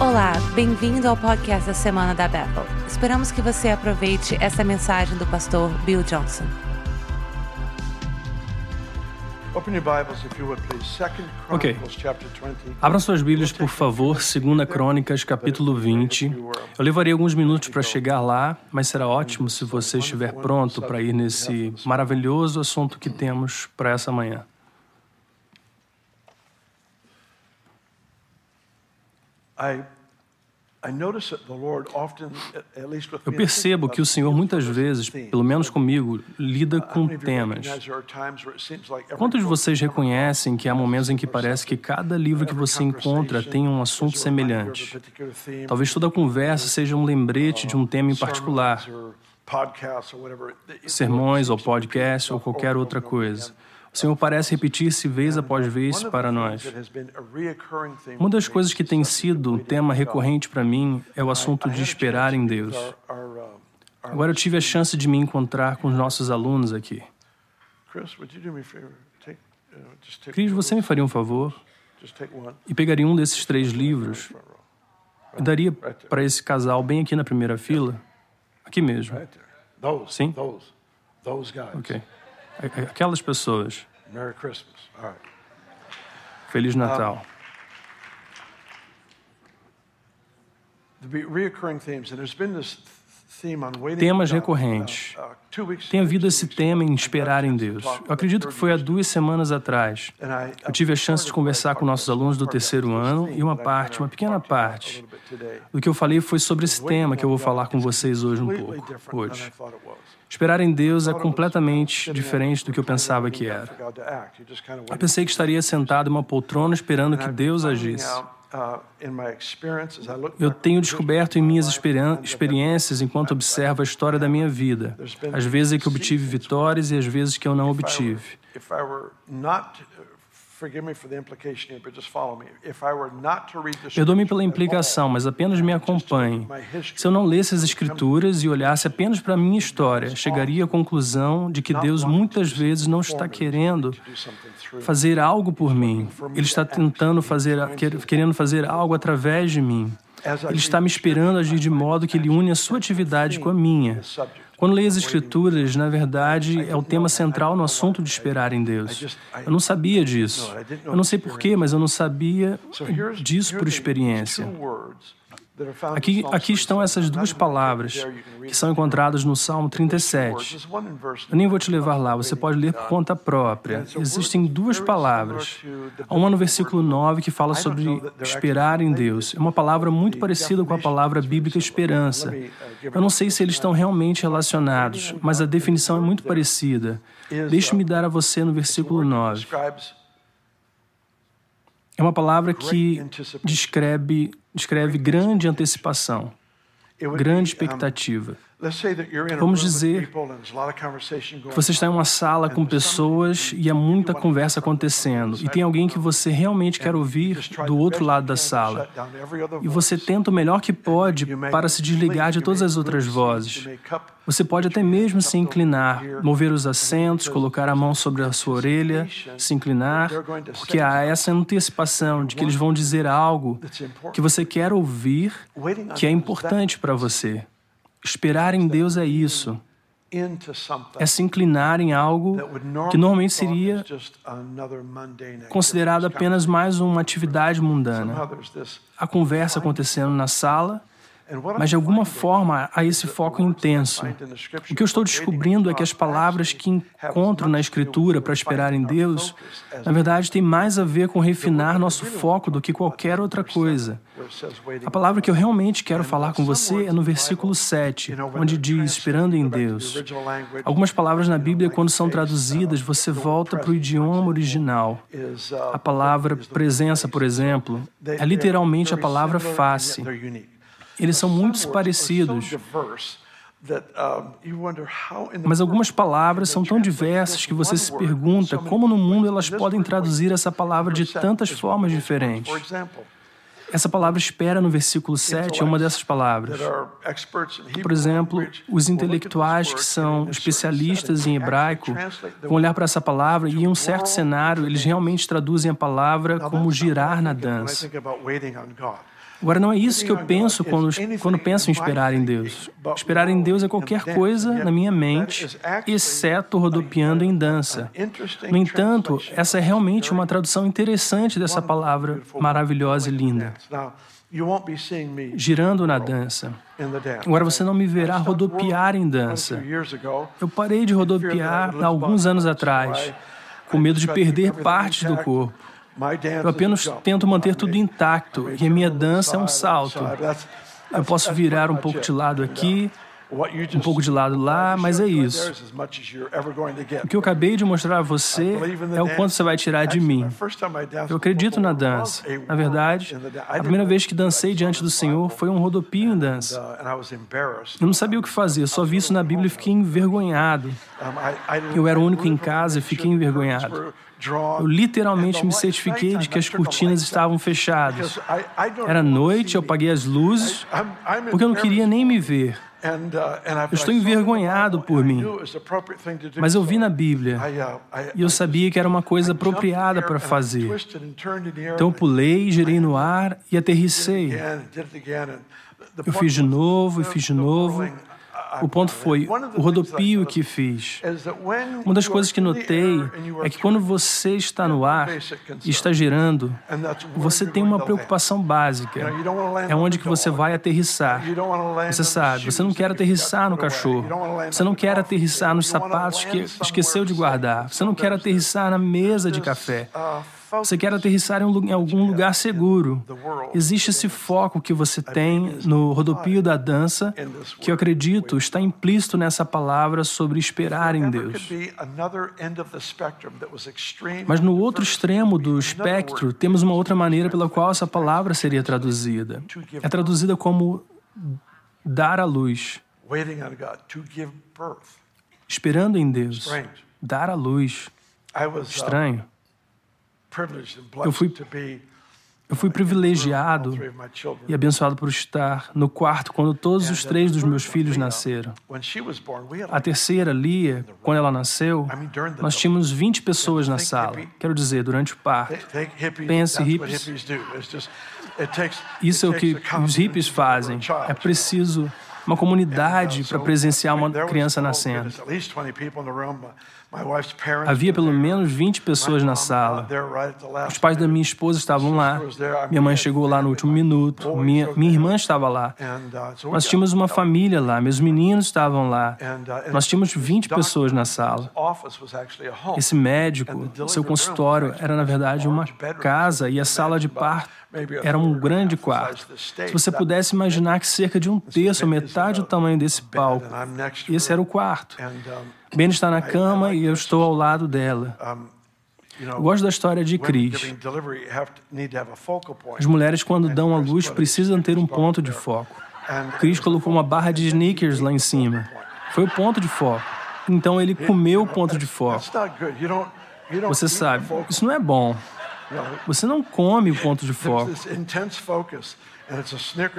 Olá, bem-vindo ao podcast da Semana da Bethel. Esperamos que você aproveite essa mensagem do pastor Bill Johnson. Ok. Chronicles, chapter 20. Abram suas Bíblias, por favor, 2 Crônicas, capítulo 20. Eu levaria alguns minutos para chegar lá, mas será ótimo se você estiver pronto para ir nesse maravilhoso assunto que temos para essa manhã. Eu percebo que o Senhor muitas vezes, pelo menos comigo, lida com temas. Quantos de vocês reconhecem que há momentos em que parece que cada livro que você encontra tem um assunto semelhante? Talvez toda conversa seja um lembrete de um tema em particular, sermões ou podcast ou qualquer outra coisa. O Senhor parece repetir-se vez após vez para nós. Uma das coisas que tem sido um tema recorrente para mim é o assunto de esperar em Deus. Agora eu tive a chance de me encontrar com os nossos alunos aqui. Cris, você me faria um favor e pegaria um desses três livros e daria para esse casal bem aqui na primeira fila? Aqui mesmo. Sim? Ok. Aquelas pessoas. Merry Christmas. All right. Feliz Natal. The be- reoccurring themes, and there's been this Temas recorrentes. Tem havido esse tema em esperar em Deus. Eu acredito que foi há 30 duas semanas atrás. Eu tive a chance de conversar com nossos alunos do terceiro ano e uma parte, uma pequena parte, do que eu falei foi sobre esse tema que eu vou falar com vocês hoje um pouco. Hoje. Esperar em Deus é completamente diferente do que eu pensava que era. Eu pensei que estaria sentado em uma poltrona esperando que Deus agisse. Eu tenho descoberto em minhas experiências enquanto observo a história da minha vida, as vezes em que obtive vitórias e as vezes que eu não obtive. Perdoe-me pela implicação, mas apenas me acompanhe. Se eu não lesse as Escrituras e olhasse apenas para a minha história, chegaria à conclusão de que Deus muitas vezes não está querendo fazer algo por mim. Ele está tentando fazer, quer- querendo fazer algo através de mim. Ele está me esperando agir de modo que ele une a sua atividade com a minha. Quando leio as Escrituras, na verdade, é o tema central no assunto de esperar em Deus. Eu não sabia disso. Eu não sei porquê, mas eu não sabia disso por experiência. Aqui, aqui estão essas duas palavras que são encontradas no Salmo 37. Eu nem vou te levar lá, você pode ler por conta própria. Existem duas palavras. Há uma no versículo 9 que fala sobre esperar em Deus. É uma palavra muito parecida com a palavra bíblica esperança. Eu não sei se eles estão realmente relacionados, mas a definição é muito parecida. Deixe-me dar a você no versículo 9. É uma palavra que descreve, descreve grande antecipação, grande expectativa. Vamos dizer que você está em uma sala com pessoas e há muita conversa acontecendo, e tem alguém que você realmente quer ouvir do outro lado da sala. E você tenta o melhor que pode para se desligar de todas as outras vozes. Você pode até mesmo se inclinar, mover os assentos, colocar a mão sobre a sua orelha, se inclinar, porque há essa antecipação de que eles vão dizer algo que você quer ouvir, que é importante para você. Esperar em Deus é isso. É se inclinar em algo que normalmente seria considerado apenas mais uma atividade mundana. A conversa acontecendo na sala, mas de alguma forma há esse foco intenso. O que eu estou descobrindo é que as palavras que encontro na Escritura para esperar em Deus, na verdade, tem mais a ver com refinar nosso foco do que qualquer outra coisa. A palavra que eu realmente quero falar com você é no versículo 7, onde diz esperando em Deus. Algumas palavras na Bíblia, quando são traduzidas, você volta para o idioma original. A palavra presença, por exemplo, é literalmente a palavra face. Eles são muito parecidos. Mas algumas palavras são tão diversas que você se pergunta como no mundo elas podem traduzir essa palavra de tantas formas diferentes. Essa palavra espera no versículo 7 é uma dessas palavras. Por exemplo, os intelectuais que são especialistas em hebraico vão olhar para essa palavra e, em um certo cenário, eles realmente traduzem a palavra como girar na dança. Agora, não é isso que eu penso quando, quando penso em esperar em Deus. Esperar em Deus é qualquer coisa na minha mente, exceto rodopiando em dança. No entanto, essa é realmente uma tradução interessante dessa palavra maravilhosa e linda girando na dança. Agora você não me verá rodopiar em dança. Eu parei de rodopiar há alguns anos atrás, com medo de perder partes do corpo. Eu apenas tento manter tudo intacto e a minha dança é um salto. Eu posso virar um pouco de lado aqui, um pouco de lado lá, mas é isso. O que eu acabei de mostrar a você é o quanto você vai tirar de mim. Eu acredito na dança. Na verdade, a primeira vez que dancei diante do Senhor foi um rodopio em dança. Eu não sabia o que fazer, só vi isso na Bíblia e fiquei envergonhado. Eu era o único em casa e fiquei envergonhado. Eu literalmente me certifiquei de que as cortinas estavam fechadas. Era noite, eu apaguei as luzes, porque eu não queria nem me ver. Eu estou envergonhado por mim. Mas eu vi na Bíblia e eu sabia que era uma coisa apropriada para fazer. Então eu pulei, girei no ar e aterrissei. Eu fiz de novo e fiz de novo. O ponto foi o rodopio que fiz. Uma das coisas que notei é que quando você está no ar e está girando, você tem uma preocupação básica. É onde que você vai aterrissar. Você sabe, você não quer aterrissar no cachorro. Você não quer aterrissar nos sapatos que esqueceu de guardar. Você não quer aterrissar na mesa de café. Você quer aterrissar em algum lugar seguro. Existe esse foco que você tem no rodopio da dança, que eu acredito está implícito nessa palavra sobre esperar em Deus. Mas no outro extremo do espectro, temos uma outra maneira pela qual essa palavra seria traduzida. É traduzida como dar à luz. Esperando em Deus. Dar à luz. Estranho. Eu fui, eu fui privilegiado e abençoado por estar no quarto quando todos os três dos meus filhos nasceram. A terceira, Lia, quando ela nasceu, nós tínhamos 20 pessoas na sala. Quero dizer, durante o parto. Pense, hippies. Isso é o que os hippies fazem. É preciso uma comunidade para presenciar uma criança nascendo. Havia pelo menos 20 pessoas na sala. Os pais da minha esposa estavam lá. Minha mãe chegou lá no último minuto. Minha, minha irmã estava lá. Nós tínhamos uma família lá. Meus meninos estavam lá. Nós tínhamos 20 pessoas na sala. Esse médico, seu consultório, era na verdade uma casa e a sala de parto era um grande quarto. Se você pudesse imaginar que cerca de um terço metade do tamanho desse palco, esse era o quarto. Ben está na cama e eu estou ao lado dela. Gosto da história de Cris. As mulheres, quando dão à luz, precisam ter um ponto de foco. Cris colocou uma barra de sneakers lá em cima. Foi o ponto de foco. Então ele comeu o ponto de foco. Você sabe, isso não é bom. Você não come o ponto de foco.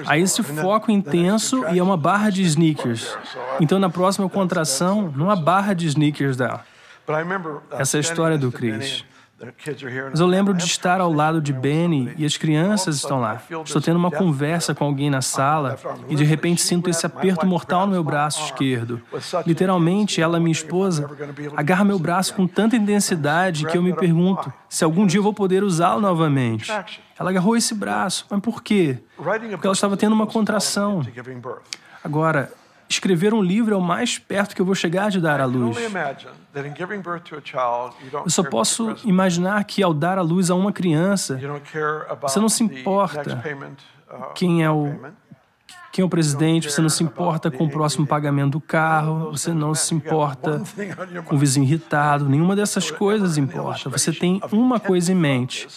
Há esse foco intenso e é uma barra de sneakers. Então, na próxima contração, não há barra de sneakers dela. Essa é a história do Chris. Mas eu lembro de estar ao lado de Benny e as crianças estão lá. Estou tendo uma conversa com alguém na sala e de repente sinto esse aperto mortal no meu braço esquerdo. Literalmente, ela, minha esposa, agarra meu braço com tanta intensidade que eu me pergunto se algum dia eu vou poder usá-lo novamente. Ela agarrou esse braço. Mas por quê? Porque ela estava tendo uma contração. Agora, escrever um livro é o mais perto que eu vou chegar de dar à luz. Eu só posso imaginar que ao dar à luz a uma criança, você não se importa uh, quem é o quem é o presidente, você não se importa com o próximo pagamento do carro, você não se importa com o vizinho irritado, nenhuma dessas coisas importa. Você tem uma coisa em mente: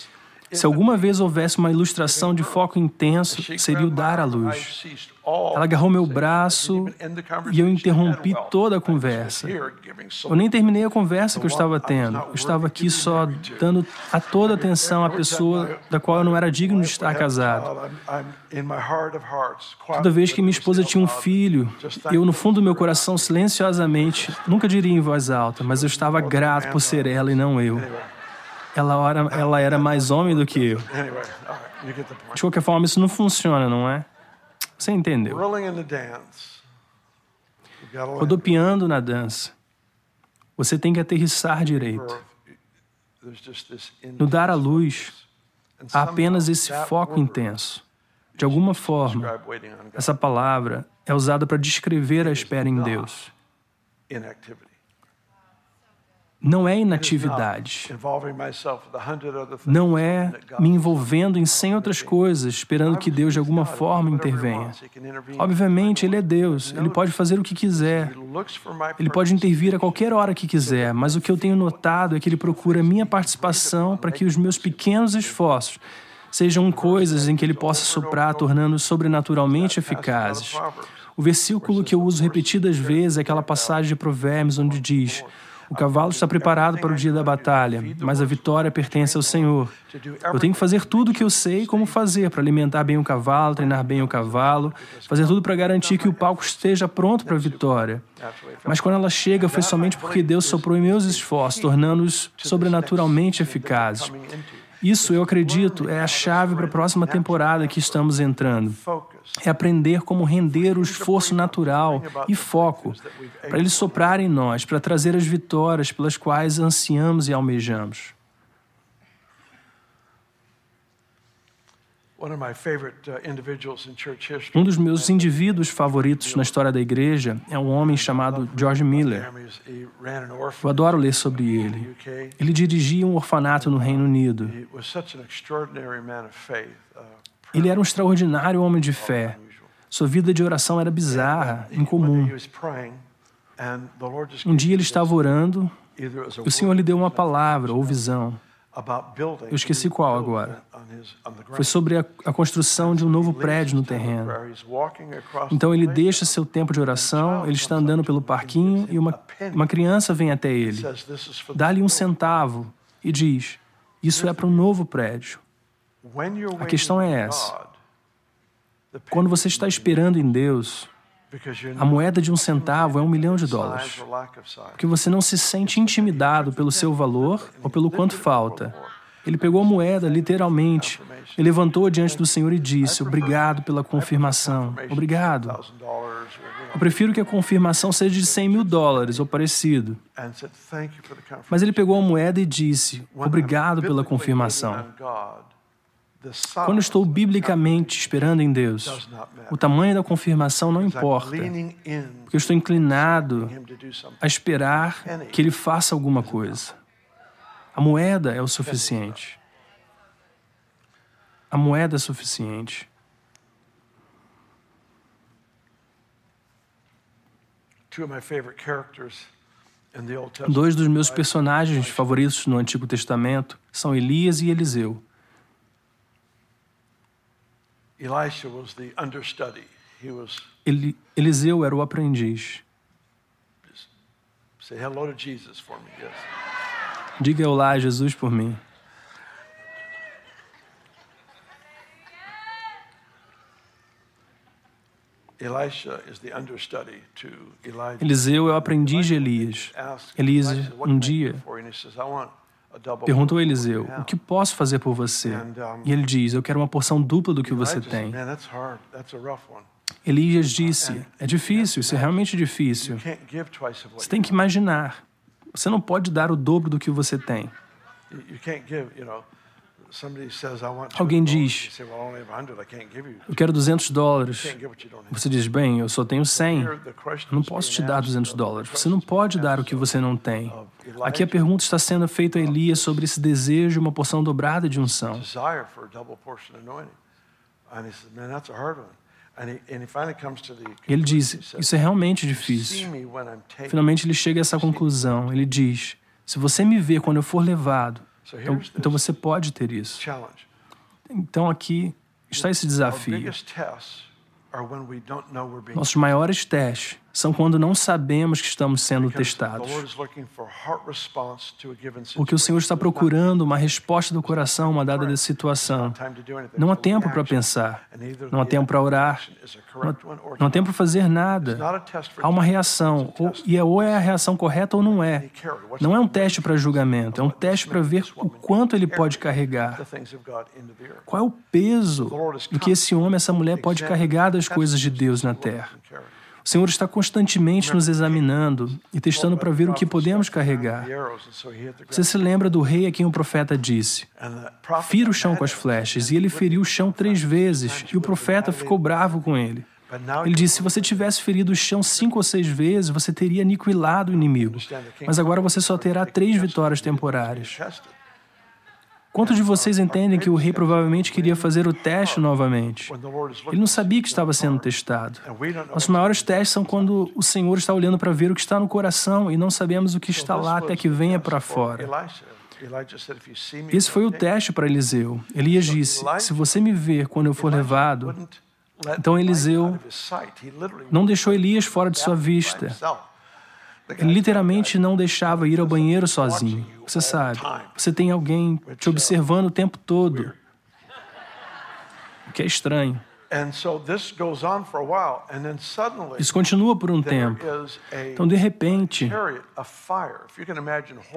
se alguma vez houvesse uma ilustração de foco intenso, seria o dar à luz. Ela agarrou meu braço e eu interrompi toda a conversa. Eu nem terminei a conversa que eu estava tendo. Eu estava aqui só dando a toda atenção à pessoa da qual eu não era digno de estar casado. Toda vez que minha esposa tinha um filho, eu, no fundo do meu coração, silenciosamente, nunca diria em voz alta, mas eu estava grato por ser ela e não eu. Ela era, ela era mais homem do que eu. De qualquer forma, isso não funciona, não é? Você entendeu? Rodopiando na dança. Você tem que aterrissar direito. No dar à luz, há apenas esse foco intenso. De alguma forma, essa palavra é usada para descrever a espera em Deus não é inatividade. Não é me envolvendo em cem outras coisas, esperando que Deus de alguma forma intervenha. Obviamente, Ele é Deus, Ele pode fazer o que quiser, Ele pode intervir a qualquer hora que quiser, mas o que eu tenho notado é que Ele procura minha participação para que os meus pequenos esforços sejam coisas em que Ele possa soprar, tornando-os sobrenaturalmente eficazes. O versículo que eu uso repetidas vezes é aquela passagem de Provérbios onde diz. O cavalo está preparado para o dia da batalha, mas a vitória pertence ao Senhor. Eu tenho que fazer tudo o que eu sei como fazer para alimentar bem o cavalo, treinar bem o cavalo, fazer tudo para garantir que o palco esteja pronto para a vitória. Mas quando ela chega, foi somente porque Deus soprou em meus esforços, tornando-os sobrenaturalmente eficazes. Isso, eu acredito, é a chave para a próxima temporada que estamos entrando. É aprender como render o esforço natural e foco para ele soprar em nós, para trazer as vitórias pelas quais ansiamos e almejamos. Um dos meus indivíduos favoritos na história da igreja é um homem chamado George Miller. Eu adoro ler sobre ele. Ele dirigia um orfanato no Reino Unido. Uh, ele era um extraordinário homem de fé. Sua vida de oração era bizarra, incomum. Um dia ele estava orando, o Senhor lhe deu uma palavra ou visão. Eu esqueci qual agora. Foi sobre a, a, construção de um novo prédio no terreno. Então ele deixa seu tempo de oração, ele está andando pelo parquinho e uma, uma criança vem até ele, dá-lhe um centavo e diz: Isso é para um novo prédio. A questão é essa. Quando você está esperando em Deus, a moeda de um centavo é um milhão de dólares. Porque você não se sente intimidado pelo seu valor ou pelo quanto falta. Ele pegou a moeda, literalmente, e levantou diante do Senhor e disse: Obrigado pela confirmação. Obrigado. Eu prefiro que a confirmação seja de 100 mil dólares ou parecido. Mas ele pegou a moeda e disse: Obrigado pela confirmação. Quando estou biblicamente esperando em Deus, o tamanho da confirmação não importa, porque eu estou inclinado a esperar que Ele faça alguma coisa. A moeda é o suficiente. A moeda é suficiente. Dois dos meus personagens favoritos no Antigo Testamento são Elias e Eliseu. Ele, Eliseu era o aprendiz. Diga olá a Jesus por mim. Eliseu é o aprendiz de Elias. Elias, um dia, Perguntou Eliseu: O que posso fazer por você? E ele diz: Eu quero uma porção dupla do que você tem. Elias disse: É difícil, isso é realmente difícil. Você tem que imaginar. Você não pode dar o dobro do que você tem. Alguém diz, eu quero 200 dólares. Você diz, bem, eu só tenho 100. Eu não posso te dar 200 dólares. Você não pode dar o que você não tem. Aqui a pergunta está sendo feita a Elias sobre esse desejo de uma porção dobrada de unção. Ele diz: Isso é realmente difícil. Finalmente ele chega a essa conclusão. Ele diz: Se você me vê quando eu for levado, então, então você pode ter isso. Então aqui está esse desafio. Nossos maiores testes são quando não sabemos que estamos sendo testados. Porque o Senhor está procurando uma resposta do coração a uma dada situação. Não há tempo para pensar, não há tempo para orar, não há tempo para fazer nada. Há uma reação, ou, e é, ou é a reação correta ou não é. Não é um teste para julgamento, é um teste para ver o quanto ele pode carregar. Qual é o peso do que esse homem, essa mulher pode carregar das coisas de Deus na terra? O Senhor está constantemente nos examinando e testando para ver o que podemos carregar. Você se lembra do rei a quem o profeta disse: Fira o chão com as flechas, e ele feriu o chão três vezes, e o profeta ficou bravo com ele. Ele disse: se você tivesse ferido o chão cinco ou seis vezes, você teria aniquilado o inimigo. Mas agora você só terá três vitórias temporárias. Quantos de vocês entendem que o rei provavelmente queria fazer o teste novamente? Ele não sabia que estava sendo testado. Nossos maiores testes são quando o Senhor está olhando para ver o que está no coração e não sabemos o que está lá até que venha para fora. Esse foi o teste para Eliseu. Elias disse: Se você me ver quando eu for levado. Então Eliseu não deixou Elias fora de sua vista. Literalmente não deixava ir ao banheiro sozinho. Você sabe, você tem alguém te observando o tempo todo. O que é estranho. Isso continua por um tempo. Então, de repente,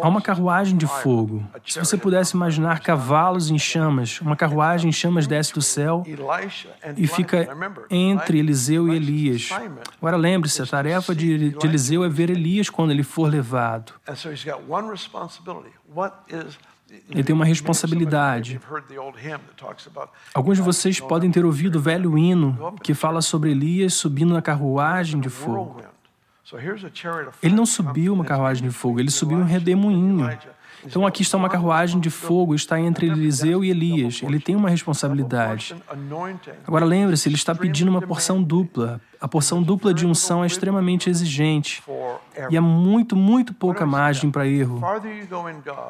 há uma carruagem de fogo. Se você pudesse imaginar cavalos em chamas, uma carruagem em chamas desce do céu e fica entre Eliseu e Elias. Agora lembre-se, a tarefa de, de Eliseu é ver Elias quando ele for levado. Ele tem uma responsabilidade. Alguns de vocês podem ter ouvido o velho hino que fala sobre Elias subindo na carruagem de fogo. Ele não subiu uma carruagem de fogo, ele subiu um redemoinho. Então aqui está uma carruagem de fogo, está entre Eliseu e Elias. Ele tem uma responsabilidade. Agora lembre-se, ele está pedindo uma porção dupla. A porção dupla de unção é extremamente exigente. E há muito, muito pouca margem para erro.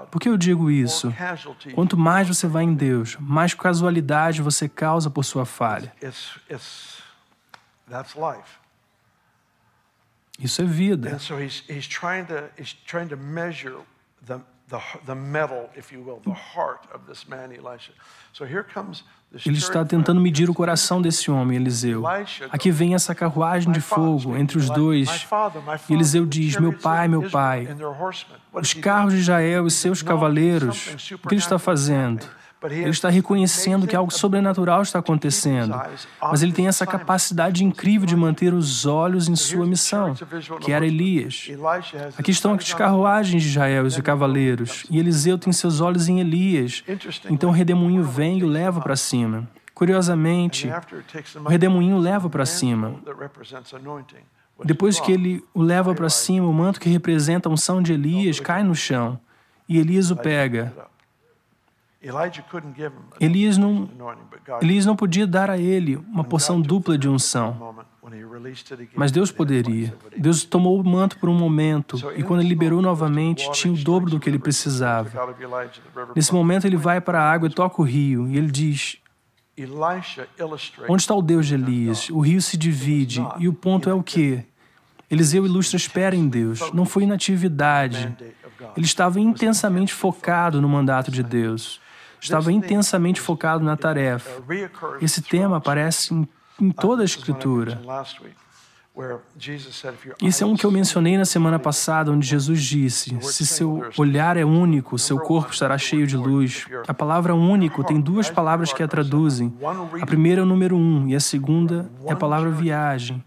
Por que eu digo isso? Quanto mais você vai em Deus, mais casualidade você causa por sua falha. Isso é vida. Ele está tentando medir o coração desse homem, Eliseu. Aqui vem essa carruagem de fogo entre os dois. E Eliseu diz: Meu pai, meu pai, os carros de Israel e seus cavaleiros, o que ele está fazendo? Ele está reconhecendo que algo sobrenatural está acontecendo, mas ele tem essa capacidade incrível de manter os olhos em sua missão, que era Elias. Aqui estão as carruagens de Israel e os cavaleiros, e Eliseu tem seus olhos em Elias. Então o redemoinho vem e o leva para cima. Curiosamente, o redemoinho leva para cima. Depois que ele o leva para cima, o manto que representa a unção de Elias cai no chão, e Elias o pega. Elias não, Elias não podia dar a ele uma porção dupla de unção. Mas Deus poderia. Deus tomou o manto por um momento e, quando ele liberou novamente, tinha o dobro do que ele precisava. Nesse momento, ele vai para a água e toca o rio, e ele diz: Onde está o Deus de Elias? O rio se divide, e o ponto é o quê? Eliseu ilustra espera em Deus. Não foi inatividade. Ele estava intensamente focado no mandato de Deus estava intensamente focado na tarefa. Esse tema aparece em, em toda a Escritura. Isso é um que eu mencionei na semana passada, onde Jesus disse: Se seu olhar é único, seu corpo estará cheio de luz. A palavra único tem duas palavras que a traduzem. A primeira é o número um e a segunda é a palavra viagem.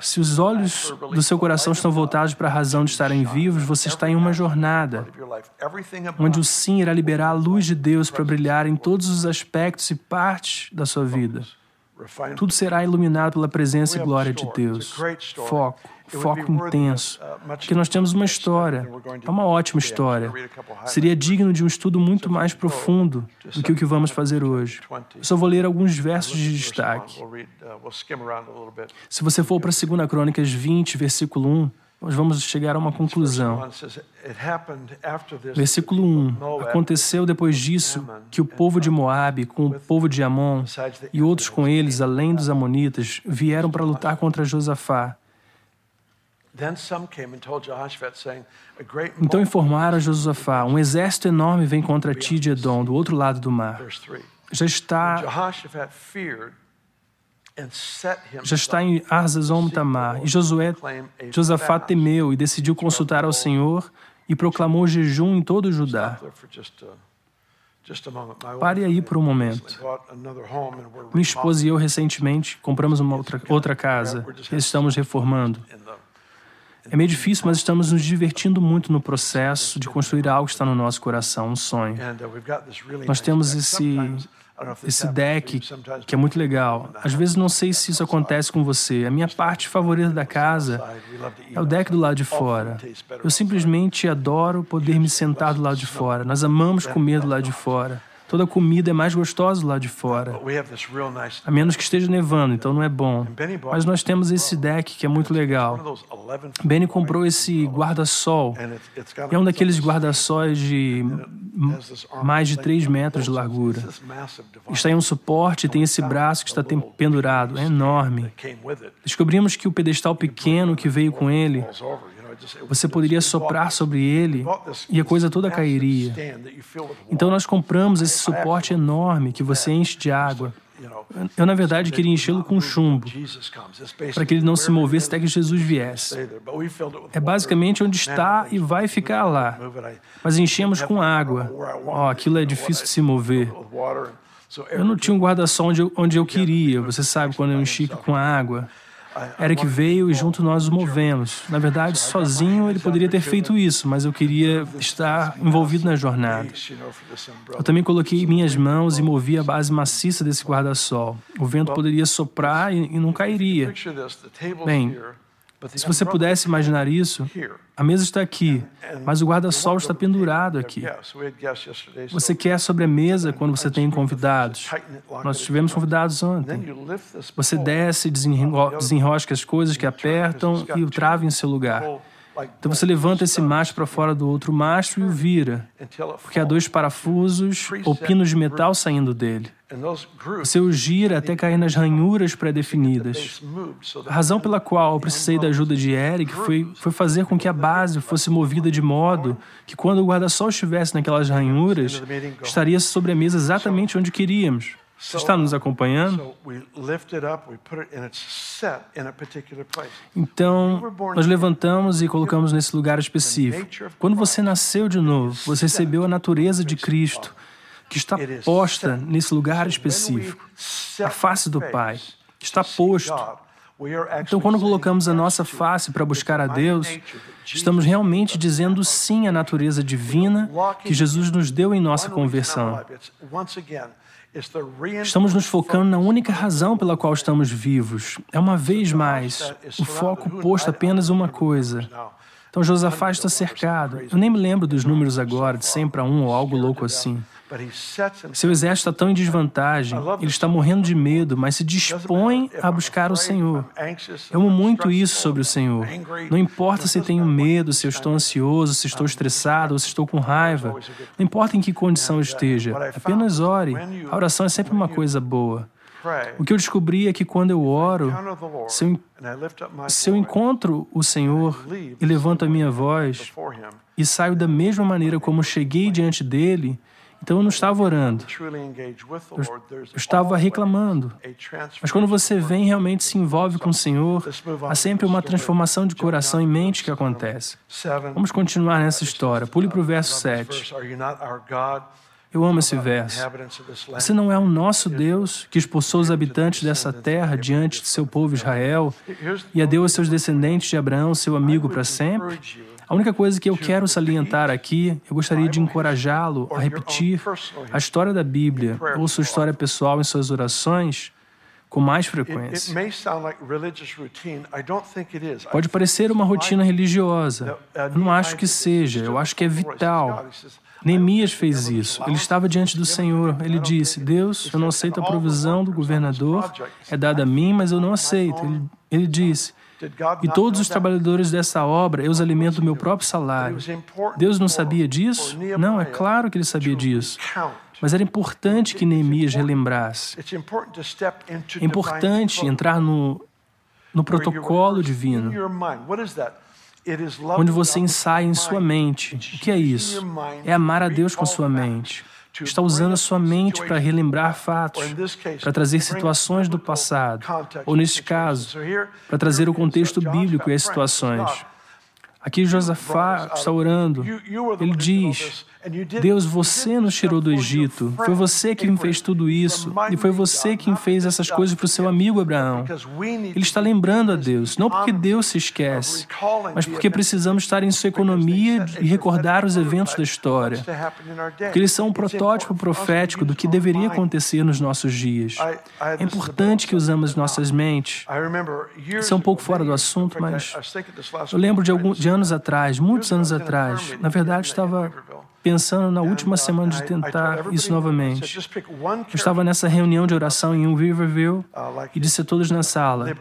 Se os olhos do seu coração estão voltados para a razão de estarem vivos, você está em uma jornada, onde o sim irá liberar a luz de Deus para brilhar em todos os aspectos e partes da sua vida. Tudo será iluminado pela presença e glória de Deus. Foco, foco intenso. Porque nós temos uma história, é uma ótima história. Seria digno de um estudo muito mais profundo do que o que vamos fazer hoje. Eu só vou ler alguns versos de destaque. Se você for para 2 Crônicas 20, versículo 1, nós vamos chegar a uma conclusão. Versículo 1. Aconteceu depois disso que o povo de Moabe, com o povo de Amon e outros com eles, além dos amonitas, vieram para lutar contra Josafá. Então informaram a Josafá: Um exército enorme vem contra ti de Edom, do outro lado do mar. Já está já está em Arzazom Tamar. E Josué, Josafá temeu e decidiu consultar ao Senhor e proclamou jejum em todo o Judá. Pare aí por um momento. Minha esposa e eu recentemente compramos uma outra, outra casa e estamos reformando. É meio difícil, mas estamos nos divertindo muito no processo de construir algo que está no nosso coração, um sonho. Nós temos esse esse deck que é muito legal. Às vezes não sei se isso acontece com você. A minha parte favorita da casa é o deck do lado de fora. Eu simplesmente adoro poder me sentar do lado de fora. Nós amamos comer do lado de fora. Toda comida é mais gostosa lá de fora. A menos que esteja nevando, então não é bom. Mas nós temos esse deck que é muito legal. Benny comprou esse guarda-sol. É um daqueles guarda-sóis de mais de 3 metros de largura. Está em um suporte e tem esse braço que está pendurado. É enorme. Descobrimos que o pedestal pequeno que veio com ele você poderia soprar sobre ele e a coisa toda cairia. Então nós compramos esse suporte enorme que você enche de água. Eu, na verdade, queria enchê-lo com chumbo, para que ele não se movesse até que Jesus viesse. É basicamente onde está e vai ficar lá. Mas enchemos com água. Oh, aquilo é difícil de se mover. Eu não tinha um guarda-sol onde, onde eu queria, você sabe, quando eu enchi com água. Eric veio e junto nós nos movemos. Na verdade, sozinho ele poderia ter feito isso, mas eu queria estar envolvido na jornada. Eu também coloquei minhas mãos e movi a base maciça desse guarda-sol. O vento poderia soprar e não cairia. Bem, se você pudesse imaginar isso, a mesa está aqui, mas o guarda-sol está pendurado aqui. Você quer sobre a mesa quando você tem convidados. Nós tivemos convidados ontem. Você desce, desenrosca as coisas que apertam e o trava em seu lugar. Então você levanta esse macho para fora do outro macho e o vira, porque há dois parafusos ou pinos de metal saindo dele. Você o gira até cair nas ranhuras pré-definidas. A razão pela qual eu precisei da ajuda de Eric foi, foi fazer com que a base fosse movida de modo que, quando o guarda-sol estivesse naquelas ranhuras, estaria sobre a mesa exatamente onde queríamos. Você está nos acompanhando? Então, nós levantamos e colocamos nesse lugar específico. Quando você nasceu de novo, você recebeu a natureza de Cristo, que está posta nesse lugar específico a face do Pai, que está posto. Então, quando colocamos a nossa face para buscar a Deus, estamos realmente dizendo sim à natureza divina que Jesus nos deu em nossa conversão. Estamos nos focando na única razão pela qual estamos vivos. É uma vez mais o foco posto apenas uma coisa. Então Josafá está cercado. Eu nem me lembro dos números agora, de 100 para 1 ou algo louco assim. Seu exército está tão em desvantagem, ele está morrendo de medo, mas se dispõe a buscar o Senhor. Eu amo muito isso sobre o Senhor. Não importa se tenho medo, se eu estou ansioso, se estou estressado ou se estou com raiva. Não importa em que condição eu esteja, apenas ore. A oração é sempre uma coisa boa. O que eu descobri é que quando eu oro, se eu, se eu encontro o Senhor e levanto a minha voz e saio da mesma maneira como cheguei diante dele, então eu não estava orando, eu estava reclamando. Mas quando você vem realmente se envolve com o Senhor, há sempre uma transformação de coração e mente que acontece. Vamos continuar nessa história. Pule para o verso 7. Eu amo esse verso. Você não é o nosso Deus que expulsou os habitantes dessa terra diante de seu povo Israel e a deu a seus descendentes de Abraão, seu amigo, para sempre? A única coisa que eu quero salientar aqui, eu gostaria de encorajá-lo a repetir a história da Bíblia ou sua história pessoal em suas orações com mais frequência. Pode parecer uma rotina religiosa. Eu não acho que seja, eu acho que é vital. Neemias fez isso. Ele estava diante do Senhor. Ele disse: Deus, eu não aceito a provisão do governador, é dada a mim, mas eu não aceito. Ele, ele disse: e todos os trabalhadores dessa obra eu os alimento do meu próprio salário. Deus não sabia disso? Não, é claro que ele sabia disso. Mas era importante que Neemias relembrasse. É importante entrar no, no protocolo divino. onde você ensaia em sua mente. O que é isso? É amar a Deus com sua mente. Está usando a sua mente para relembrar fatos, para trazer situações do passado, ou neste caso, para trazer o contexto bíblico e as situações. Aqui Josafá está orando. Ele diz: Deus, você nos tirou do Egito. Foi você quem fez tudo isso. E foi você quem fez essas coisas para o seu amigo Abraão. Ele está lembrando a Deus, não porque Deus se esquece, mas porque precisamos estar em sua economia e recordar os eventos da história. Porque eles são um protótipo profético do que deveria acontecer nos nossos dias. É importante que usamos nossas mentes. Isso é um pouco fora do assunto, mas eu lembro de, alguns, de anos atrás, muitos anos atrás, na verdade estava pensando na última semana de tentar isso novamente. Eu estava nessa reunião de oração em um Riverville e disse a todos na sala: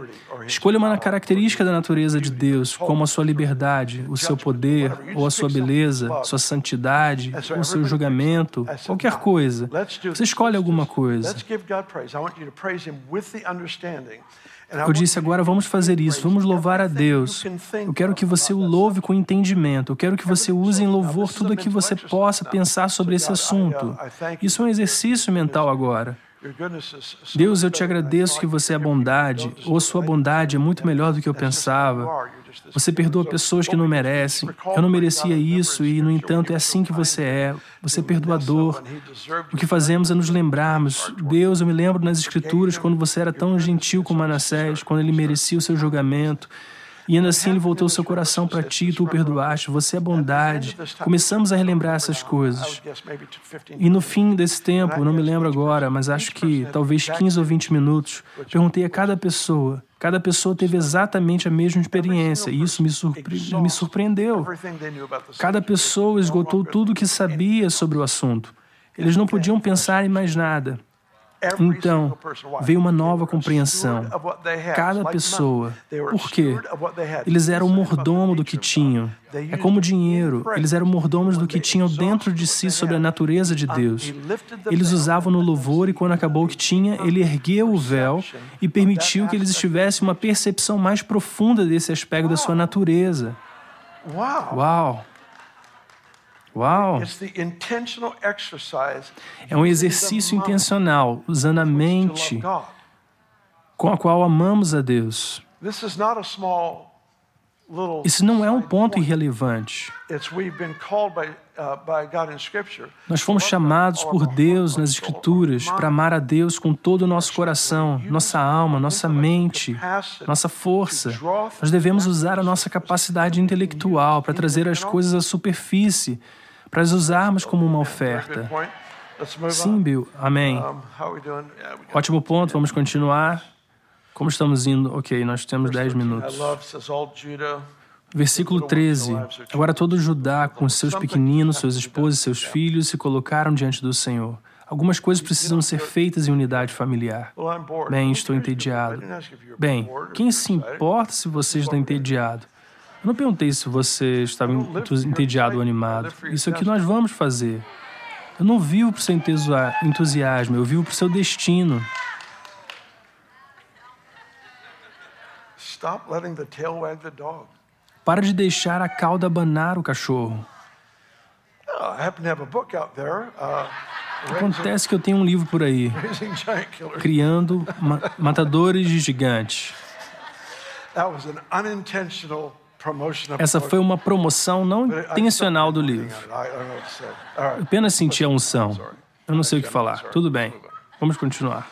escolha uma característica da natureza de Deus, como a sua liberdade, o seu poder, ou a sua beleza, sua santidade, ou seu julgamento, qualquer coisa. Você escolhe alguma coisa. Eu disse, agora vamos fazer isso, vamos louvar a Deus. Eu quero que você o louve com entendimento. Eu quero que você use em louvor tudo o que você possa pensar sobre esse assunto. Isso é um exercício mental agora. Deus, eu te agradeço que você é bondade, ou sua bondade é muito melhor do que eu pensava. Você perdoa pessoas que não merecem. Eu não merecia isso e, no entanto, é assim que você é. Você é perdoador. O que fazemos é nos lembrarmos. Deus, eu me lembro nas Escrituras quando você era tão gentil com Manassés, quando ele merecia o seu julgamento. E ainda assim ele voltou seu coração para ti e tu o perdoaste. Você é bondade. Começamos a relembrar essas coisas. E no fim desse tempo, não me lembro agora, mas acho que talvez 15 ou 20 minutos, perguntei a cada pessoa. Cada pessoa teve exatamente a mesma experiência e isso me, surpre me surpreendeu. Cada pessoa esgotou tudo o que sabia sobre o assunto. Eles não podiam pensar em mais nada. Então, veio uma nova compreensão. Cada pessoa. Por quê? Eles eram o mordomo do que tinham. É como dinheiro. Eles eram mordomos do que tinham dentro de si sobre a natureza de Deus. Eles usavam no louvor e, quando acabou o que tinha, ele ergueu o véu e permitiu que eles tivessem uma percepção mais profunda desse aspecto da sua natureza. Uau! Uau! É um exercício intencional, usando a mente com a qual amamos a Deus. Isso não é um ponto irrelevante. Uh, Nós fomos chamados por Deus nas Escrituras para amar a Deus com todo o nosso coração, nossa alma, nossa mente, nossa força. Nós devemos usar a nossa capacidade intelectual para trazer as coisas à superfície para as usarmos como uma oferta. Sim, Bill. Amém. Ótimo ponto. Vamos continuar. Como estamos indo? Ok, nós temos 10 minutos. Versículo 13. Agora todo Judá, com seus pequeninos, suas esposas e seus filhos, se colocaram diante do Senhor. Algumas coisas precisam ser feitas em unidade familiar. Bem, estou entediado. Bem, quem se importa se você está entediado? Eu não perguntei se você estava entediado ou animado. Isso é o que nós vamos fazer. Eu não vivo para o seu entusiasmo, eu vivo para o seu destino. Para de deixar a cauda abanar o cachorro. Uh, Acontece que eu tenho um livro por aí, criando ma matadores de gigantes. Essa foi uma promoção não intencional do livro. Eu apenas senti a unção. Eu não sei o que falar. Tudo bem. Vamos continuar.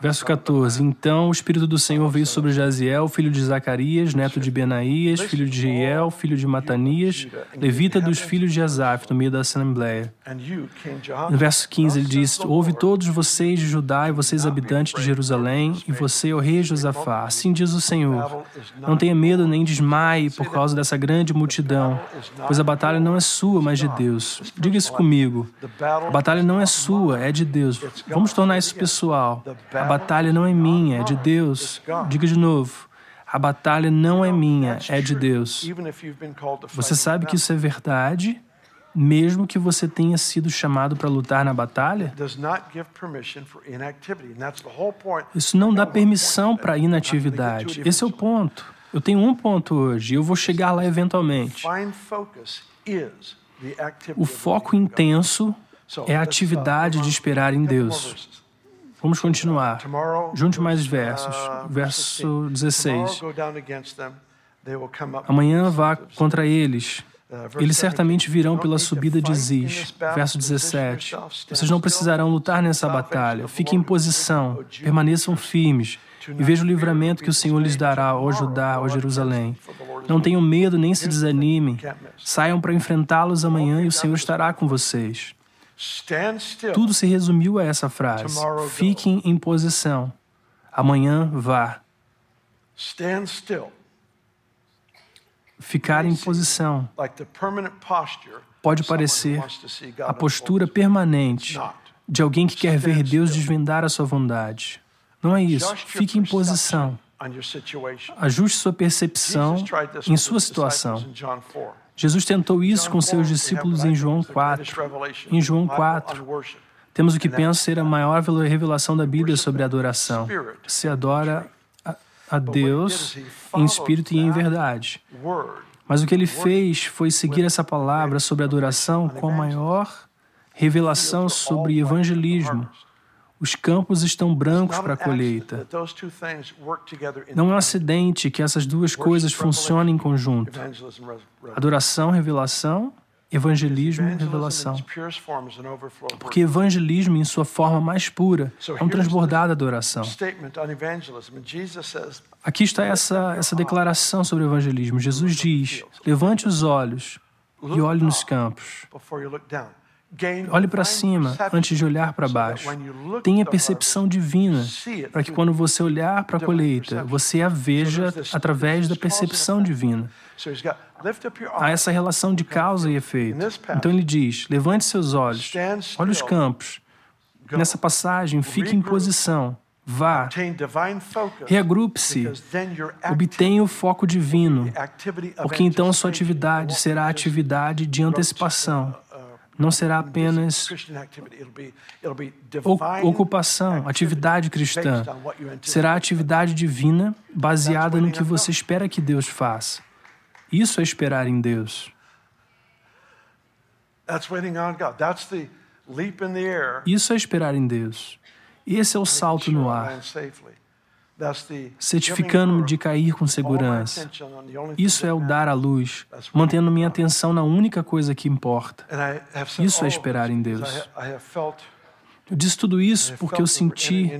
Verso 14. Então o Espírito do Senhor veio sobre Jaziel, filho de Zacarias, neto de Benaías, filho de Jeiel, filho de Matanias, levita dos filhos de Asaf, no meio da Assembleia. No verso 15 ele diz: Ouve todos vocês de Judá e vocês habitantes de Jerusalém, e você, o rei Josafá. Assim diz o Senhor: Não tenha medo nem desmaie por causa dessa grande multidão, pois a batalha não é sua, mas de Deus. Diga isso comigo. A batalha não é sua, é de Deus. Vamos tornar isso pessoal. A batalha não é minha, é de Deus. Diga de novo. A batalha não é minha, é de Deus. Você sabe que isso é verdade? mesmo que você tenha sido chamado para lutar na batalha? Isso não dá permissão para inatividade. Esse é o ponto. Eu tenho um ponto hoje e eu vou chegar lá eventualmente. O foco intenso é a atividade de esperar em Deus. Vamos continuar. Junte mais versos. Verso 16. Amanhã vá contra eles. Eles certamente virão pela subida de Ziz. Verso 17. Vocês não precisarão lutar nessa batalha. Fiquem em posição, permaneçam firmes e vejam o livramento que o Senhor lhes dará, ó Judá, ó Jerusalém. Não tenham medo nem se desanimem. Saiam para enfrentá-los amanhã e o Senhor estará com vocês. Tudo se resumiu a essa frase: fiquem em posição. Amanhã vá. Ficar em posição pode parecer a postura permanente de alguém que quer ver Deus desvendar a sua vontade. Não é isso. Fique em posição. Ajuste sua percepção em sua situação. Jesus tentou isso com seus discípulos em João 4. Em João 4, temos o que penso ser a maior revelação da Bíblia sobre adoração. Se adora a Deus em espírito e em verdade. Mas o que ele fez foi seguir essa palavra sobre adoração com a maior revelação sobre evangelismo. Os campos estão brancos para a colheita. Não é um acidente que essas duas coisas funcionem em conjunto. Adoração, revelação Evangelismo revelação. Porque evangelismo, em sua forma mais pura, é um transbordar da adoração. Aqui está essa, essa declaração sobre o evangelismo. Jesus diz: levante os olhos e olhe nos campos. Olhe para cima antes de olhar para baixo. Tenha percepção divina, para que quando você olhar para a colheita, você a veja através da percepção divina. Há essa relação de causa e efeito. Então ele diz: levante seus olhos, olhe os campos. Nessa passagem, fique em posição. Vá, reagrupe-se, obtenha o foco divino, porque então a sua atividade será a atividade de antecipação não será apenas ocupação, atividade cristã. Será atividade divina baseada no que você espera que Deus faça. Isso é esperar em Deus. Isso é esperar em Deus. Esse é o salto no ar certificando-me de cair com segurança. Isso é o dar à luz, mantendo minha atenção na única coisa que importa. Isso é esperar em Deus. Eu disse tudo isso porque eu senti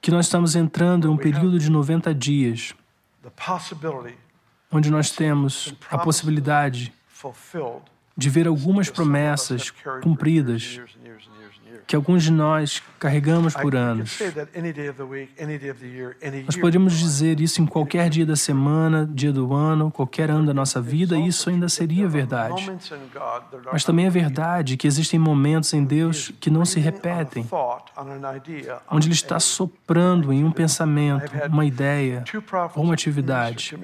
que nós estamos entrando em um período de 90 dias, onde nós temos a possibilidade de ver algumas promessas cumpridas que alguns de nós carregamos por anos. Nós podemos dizer isso em qualquer dia da semana, dia do ano, qualquer ano da nossa vida, e isso ainda seria verdade. Mas também é verdade que existem momentos em Deus que não se repetem, onde Ele está soprando em um pensamento, uma ideia ou uma atividade.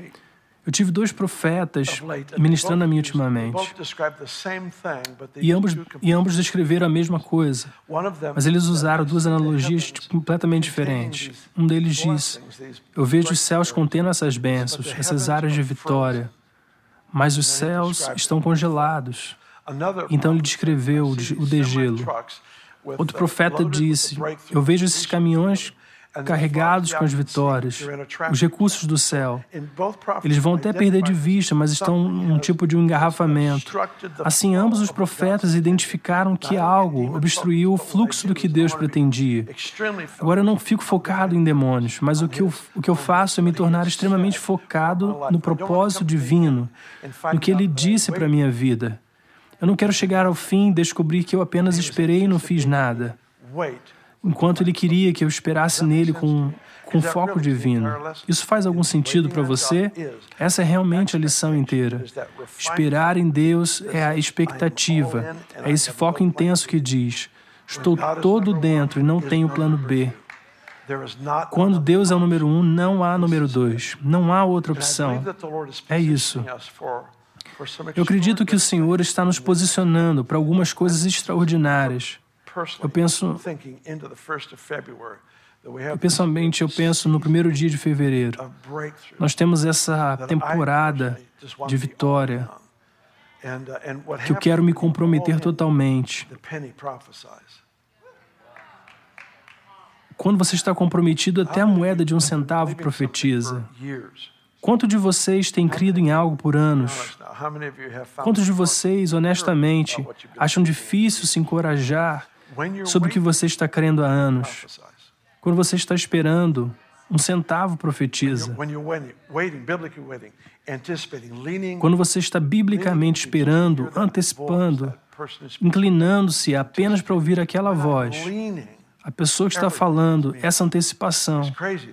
Eu tive dois profetas ministrando a mim ultimamente. E ambos, e ambos descreveram a mesma coisa, mas eles usaram duas analogias completamente diferentes. Um deles disse: Eu vejo os céus contendo essas bênçãos, essas áreas de vitória, mas os céus estão congelados. Então ele descreveu o degelo. Outro profeta disse: Eu vejo esses caminhões carregados com as vitórias, os recursos do céu. Eles vão até perder de vista, mas estão num tipo de um engarrafamento. Assim, ambos os profetas identificaram que algo obstruiu o fluxo do que Deus pretendia. Agora, eu não fico focado em demônios, mas o que eu, o que eu faço é me tornar extremamente focado no propósito divino, no que Ele disse para a minha vida. Eu não quero chegar ao fim e descobrir que eu apenas esperei e não fiz nada enquanto ele queria que eu esperasse nele com, com foco divino. Isso faz algum sentido para você? Essa é realmente a lição inteira. Esperar em Deus é a expectativa, é esse foco intenso que diz: estou todo dentro e não tenho plano B. Quando Deus é o número um, não há número dois. Não há outra opção. É isso. Eu acredito que o Senhor está nos posicionando para algumas coisas extraordinárias. Eu penso. Pessoalmente, eu penso no primeiro dia de fevereiro. Nós temos essa temporada de vitória que eu quero me comprometer totalmente. Quando você está comprometido, até a moeda de um centavo profetiza. Quanto de vocês têm crido em algo por anos? Quantos de vocês, honestamente, acham difícil se encorajar sobre o que você está crendo há anos? Quando você está esperando, um centavo profetiza. Quando você está biblicamente esperando, antecipando, inclinando-se apenas para ouvir aquela voz, a pessoa que está falando, essa antecipação.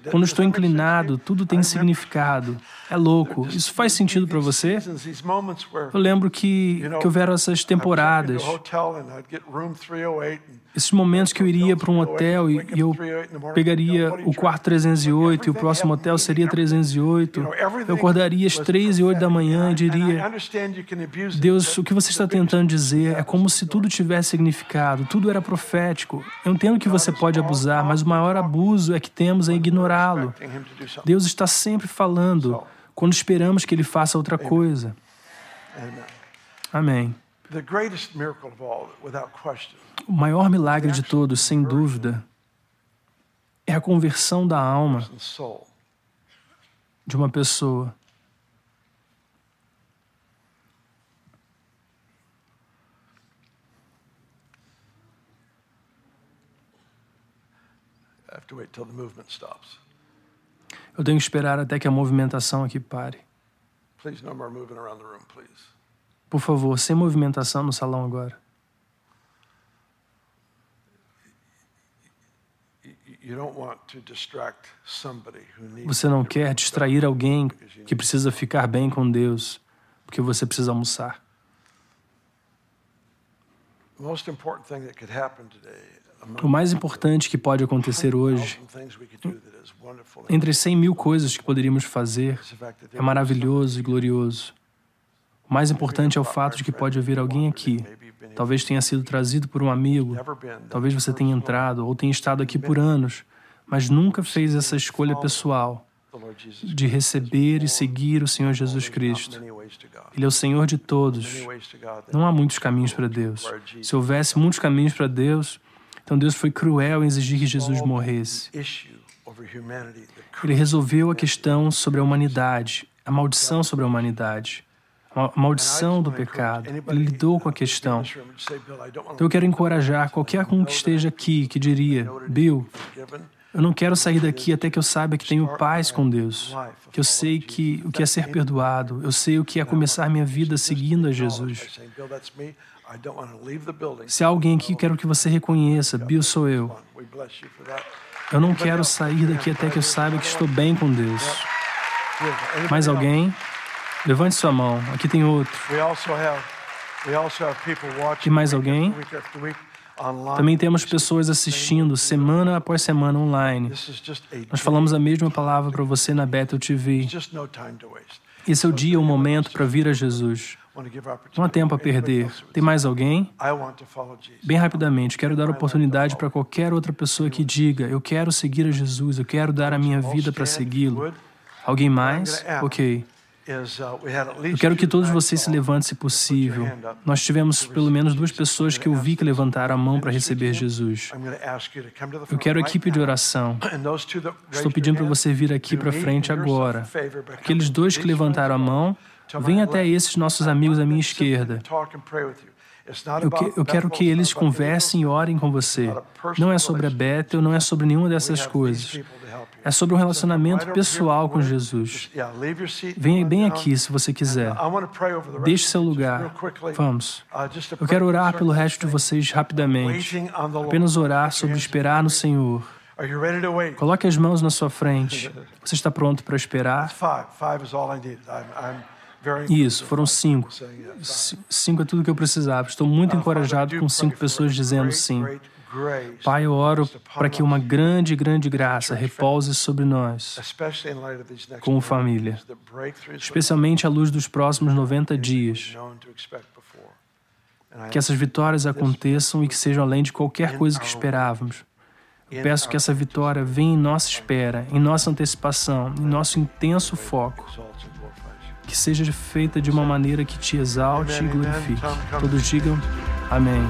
Quando estou inclinado, tudo tem significado. É louco. Isso faz sentido para você? Eu lembro que, que houveram essas temporadas esses momentos que eu iria para um hotel e, e eu pegaria o quarto 308 e o próximo hotel seria 308, eu acordaria às 3 e 8 da manhã e diria: Deus, o que você está tentando dizer é como se tudo tivesse significado, tudo era profético. Eu entendo que você pode abusar, mas o maior abuso é que temos é ignorá-lo. Deus está sempre falando quando esperamos que Ele faça outra coisa. Amém. O maior milagre de todos, sem dúvida, é a conversão da alma de uma pessoa. Eu tenho que esperar até que a movimentação aqui pare. Por favor, sem movimentação no salão agora. Você não quer distrair alguém que precisa ficar bem com Deus, porque você precisa almoçar. O mais importante que pode acontecer hoje, entre 100 mil coisas que poderíamos fazer, é maravilhoso e glorioso. O mais importante é o fato de que pode haver alguém aqui Talvez tenha sido trazido por um amigo, talvez você tenha entrado ou tenha estado aqui por anos, mas nunca fez essa escolha pessoal de receber e seguir o Senhor Jesus Cristo. Ele é o Senhor de todos. Não há muitos caminhos para Deus. Se houvesse muitos caminhos para Deus, então Deus foi cruel em exigir que Jesus morresse. Ele resolveu a questão sobre a humanidade, a maldição sobre a humanidade a maldição do pecado. Ele lidou com a questão. Então eu quero encorajar qualquer um que esteja aqui que diria: Bill, eu não quero sair daqui até que eu saiba que tenho paz com Deus, que eu sei que o que é ser perdoado, eu sei o que é começar minha vida seguindo a Jesus. Se há alguém aqui, quero que você reconheça: Bill sou eu. Eu não quero sair daqui até que eu saiba que estou bem com Deus. Mais alguém? Levante sua mão. Aqui tem outro. Tem mais alguém? Também temos pessoas assistindo semana após semana online. Nós falamos a mesma palavra para você na Bethel TV. Esse é o dia, o momento para vir a Jesus. Não há tempo a perder. Tem mais alguém? Bem rapidamente, quero dar oportunidade para qualquer outra pessoa que diga: Eu quero seguir a Jesus, eu quero dar a minha vida para segui-lo. Alguém mais? Ok. Uh, eu quero que todos vocês se levantem, se possível. Nós tivemos pelo menos duas pessoas que eu vi que levantaram a mão para receber Jesus. Eu quero a equipe de oração. Estou pedindo para você vir aqui para frente agora. Aqueles dois que levantaram a mão, venham até esses nossos amigos à minha esquerda. Eu, que, eu, quero que eles conversem e orem com você. Não é sobre a Bethel, não é sobre nenhuma dessas coisas. É sobre um relacionamento pessoal com Jesus. Venha bem aqui se você quiser. Deixe seu lugar. Vamos. Eu quero orar pelo resto de vocês rapidamente. Apenas orar sobre esperar no Senhor. Coloque as mãos na sua frente. Você está pronto para esperar? Isso, foram cinco. Cinco é tudo que eu precisava. Estou muito encorajado com cinco pessoas dizendo sim. Pai, eu oro para que uma grande, grande graça repouse sobre nós, como família, especialmente à luz dos próximos 90 dias. Que essas vitórias aconteçam e que sejam além de qualquer coisa que esperávamos. Eu peço que essa vitória venha em nossa espera, em nossa antecipação, em nosso intenso foco. Que seja feita de uma maneira que te exalte e glorifique. Todos digam amém.